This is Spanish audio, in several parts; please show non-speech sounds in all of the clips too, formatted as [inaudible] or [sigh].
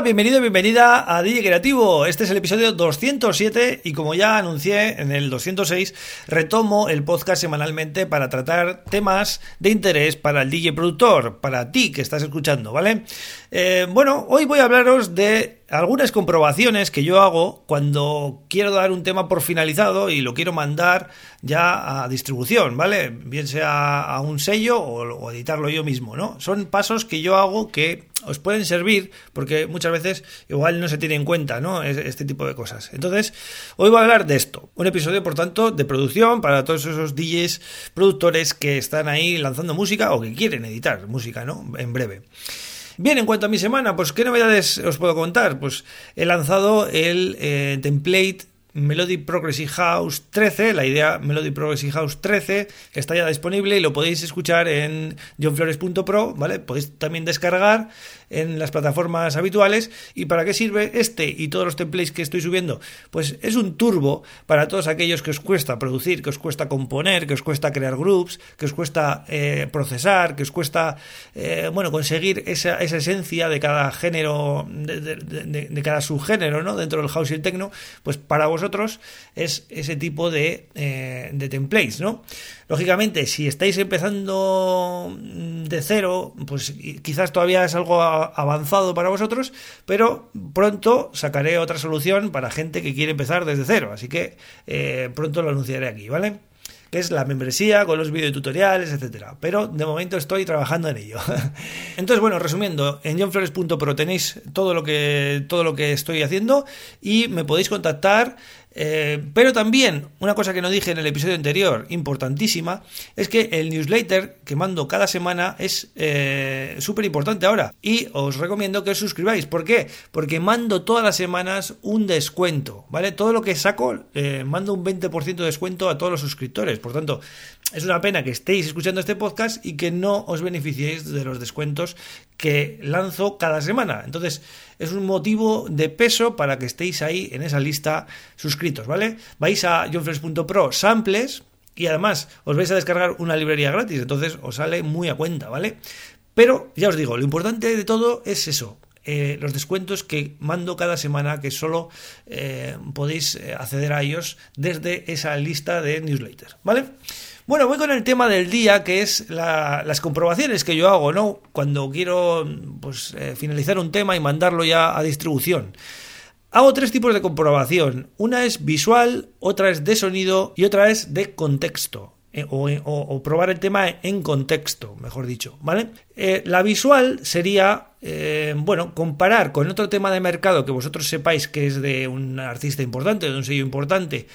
Hola, bienvenido, bienvenida a DJ Creativo. Este es el episodio 207 y como ya anuncié en el 206, retomo el podcast semanalmente para tratar temas de interés para el DJ productor, para ti que estás escuchando, ¿vale? Eh, bueno, hoy voy a hablaros de algunas comprobaciones que yo hago cuando quiero dar un tema por finalizado y lo quiero mandar ya a distribución, ¿vale? Bien sea a un sello o, editarlo yo mismo, ¿no? Son pasos que yo hago que os pueden servir porque muchas veces igual no se tiene en cuenta, ¿no? Este tipo de cosas. Entonces, hoy voy a hablar de esto. Un episodio, por tanto, de producción para todos esos DJs productores que están ahí lanzando música o que quieren editar música, ¿no? En breve. Bien, en cuanto a mi semana, pues ¿qué novedades os puedo contar? Pues he lanzado el eh, template Melody Progressive House 13, la idea Melody Progressive House 13 está ya disponible y lo podéis escuchar en johnflores.pro, ¿vale? Podéis también descargar en las plataformas habituales. ¿Y para qué sirve este y todos los templates que estoy subiendo? Pues es un turbo para todos aquellos que os cuesta producir, que os cuesta componer, que os cuesta crear groups, que os cuesta eh, procesar, que os cuesta, eh, bueno, conseguir esa, esa, esencia de cada género, de, de, cada subgénero, ¿no? Dentro del house y el techno, pues para vos vosotros es ese tipo de, eh, de templates, ¿no? Lógicamente, si estáis empezando de cero, pues quizás todavía es algo avanzado para vosotros, pero pronto sacaré otra solución para gente que quiere empezar desde cero, así que eh, pronto lo anunciaré aquí, ¿vale? Que es la membresía con los videotutoriales, etcétera. Pero de momento estoy trabajando en ello. [laughs] Entonces, bueno, resumiendo, en johnflores.pro tenéis todo lo que todo lo que estoy haciendo y me podéis contactar eh, pero también, una cosa que no dije en el episodio anterior, importantísima, es que el newsletter que mando cada semana es eh, súper importante ahora. Y os recomiendo que os suscribáis. ¿Por qué? Porque mando todas las semanas un descuento, ¿vale? Todo lo que saco, eh, mando un 20% de descuento a todos los suscriptores. Por tanto, es una pena que estéis escuchando este podcast y que no os beneficiéis de los descuentos que lanzo cada semana. Entonces, es un motivo de peso para que estéis ahí en esa lista suscritos, ¿vale? Vais a johnfresh.pro samples y además os vais a descargar una librería gratis, entonces os sale muy a cuenta, ¿vale? Pero ya os digo, lo importante de todo es eso, eh, los descuentos que mando cada semana, que solo eh, podéis eh, acceder a ellos desde esa lista de newsletter, ¿vale? Bueno, voy con el tema del día, que es las comprobaciones que yo hago, ¿no? Cuando quiero pues, finalizar un tema y mandarlo ya a distribución. Hago tres tipos de comprobación. Una es visual, otra es de sonido y otra es de contexto. O, probar el tema en contexto, mejor dicho, ¿vale? La visual sería, bueno, comparar con otro tema de mercado que vosotros sepáis que es de un artista importante, de un sello importante,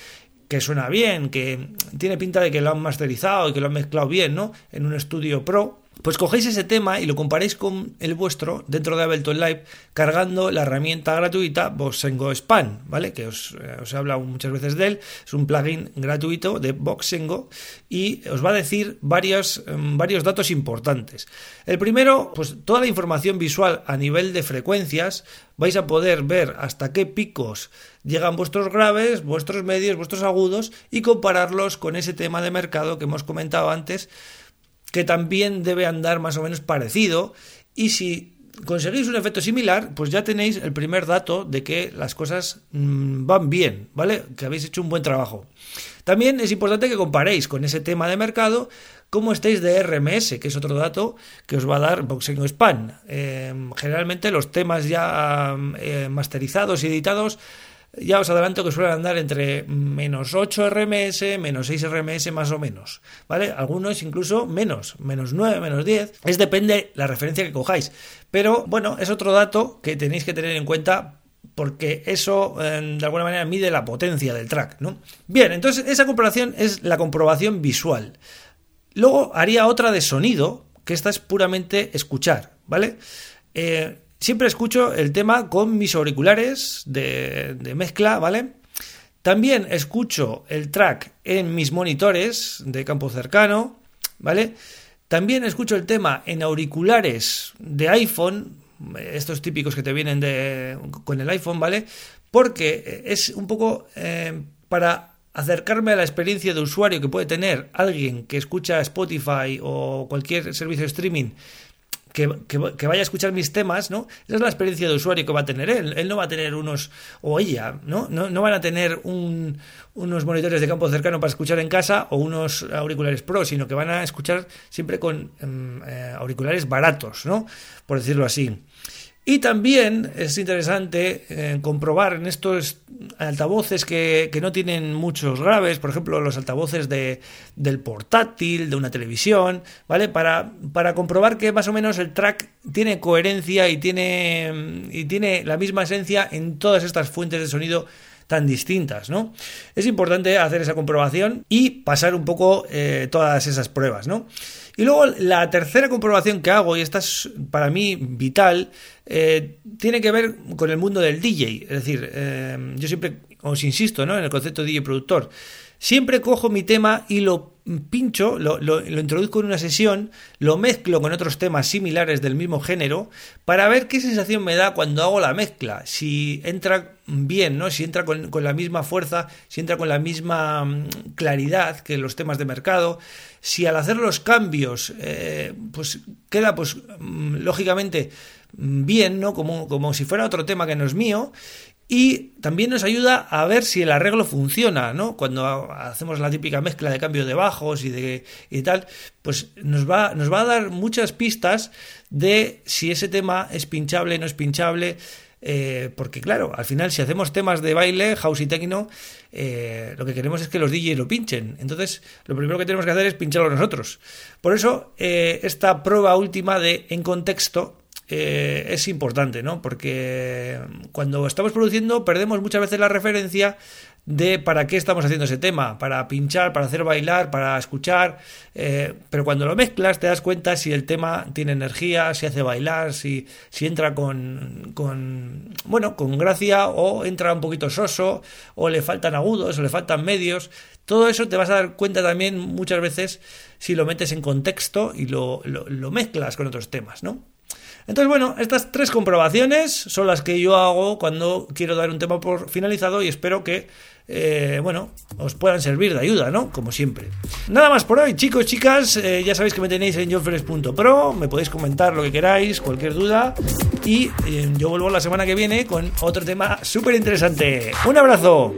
que suena bien, que tiene pinta de que lo han masterizado y que lo han mezclado bien, ¿no? En un estudio pro, pues cogéis ese tema y lo comparéis con el vuestro dentro de Ableton Live cargando la herramienta gratuita Boxengo Span, ¿vale? Que os, eh, os, he hablado muchas veces de él. Es un plugin gratuito de Boxengo y os va a decir varios, em, varios datos importantes. El primero, pues toda la información visual a nivel de frecuencias. Vais a poder ver hasta qué picos llegan vuestros graves, vuestros medios, vuestros agudos y compararlos con ese tema de mercado que hemos comentado antes que también debe andar más o menos parecido y si conseguís un efecto similar, pues ya tenéis el primer dato de que las cosas mm, van bien, ¿vale? Que habéis hecho un buen trabajo. También es importante que comparéis con ese tema de mercado cómo estáis de RMS, que es otro dato que os va a dar Boxing Span. Eh, generalmente los temas ya eh, masterizados y editados ya os adelanto que suelen andar entre menos 8 RMS, menos 6 RMS más o menos, ¿vale? Algunos incluso menos, menos 9, menos 10, es depende la referencia que cojáis. Pero bueno, es otro dato que tenéis que tener en cuenta porque eso eh, de alguna manera mide la potencia del track, ¿no? Bien, entonces esa comprobación es la comprobación visual. Luego haría otra de sonido, que esta es puramente escuchar, ¿vale? Eh, Siempre escucho el tema con mis auriculares de, mezcla, ¿vale? También escucho el track en mis monitores de campo cercano, ¿vale? También escucho el tema en auriculares de iPhone, estos típicos que te vienen con el iPhone, ¿vale? Porque es un poco eh, para acercarme a la experiencia de usuario que puede tener alguien que escucha Spotify o cualquier servicio de streaming que, vaya a escuchar mis temas, ¿no? Esa es la experiencia de usuario que va a tener él. Él no va a tener unos, o ella, ¿no? No, van a tener unos monitores de campo cercano para escuchar en casa o unos auriculares pro, sino que van a escuchar siempre con em, eh, auriculares baratos, ¿no? Por decirlo así. Y también es interesante eh, comprobar en estos altavoces que, no tienen muchos graves, por ejemplo, los altavoces de, del portátil, de una televisión, ¿vale? Para, para comprobar que más o menos el track tiene coherencia y tiene, y tiene la misma esencia en todas estas fuentes de sonido tan distintas, ¿no? Es importante hacer esa comprobación y pasar un poco eh, todas esas pruebas, ¿no? Y luego la tercera comprobación que hago, y esta es para mí vital, eh, tiene que ver con el mundo del DJ. Es decir, eh, yo siempre os insisto ¿no? en el concepto de DJ productor. Siempre cojo mi tema y lo pincho, lo, lo, introduzco en una sesión, lo mezclo con otros temas similares del mismo género para ver qué sensación me da cuando hago la mezcla. Si entra bien, ¿no? Si entra con, la misma fuerza, si entra con la misma mm, claridad que los temas de mercado, si al hacer los cambios, eh, pues queda, pues, mm, lógicamente bien, ¿no? Como, como si fuera otro tema que no es mío y también nos ayuda a ver si el arreglo funciona, ¿no? Cuando hacemos la típica mezcla de cambio de bajos y de y tal, pues nos va, nos va a dar muchas pistas de si ese tema es pinchable, no es pinchable. Eh, porque claro, al final si hacemos temas de baile, house y techno, eh, lo que queremos es que los DJs lo pinchen. Entonces, lo primero que tenemos que hacer es pincharlo nosotros. Por eso, eh, esta prueba última de en contexto eh, es importante, ¿no? Porque cuando estamos produciendo perdemos muchas veces la referencia de para qué estamos haciendo ese tema, para pinchar, para hacer bailar, para escuchar, eh, pero cuando lo mezclas te das cuenta si el tema tiene energía, si hace bailar, si, si entra con, con, bueno, con gracia o entra un poquito soso, o le faltan agudos, o le faltan medios, todo eso te vas a dar cuenta también muchas veces si lo metes en contexto y lo, lo mezclas con otros temas, ¿no? Entonces, bueno, estas tres comprobaciones son las que yo hago cuando quiero dar un tema por finalizado y espero que, eh, bueno, os puedan servir de ayuda, ¿no? Como siempre. Nada más por hoy, chicos, chicas. Eh, ya sabéis que me tenéis en jofres.pro. Me podéis comentar lo que queráis, cualquier duda. Y eh, yo vuelvo la semana que viene con otro tema súper interesante. Un abrazo.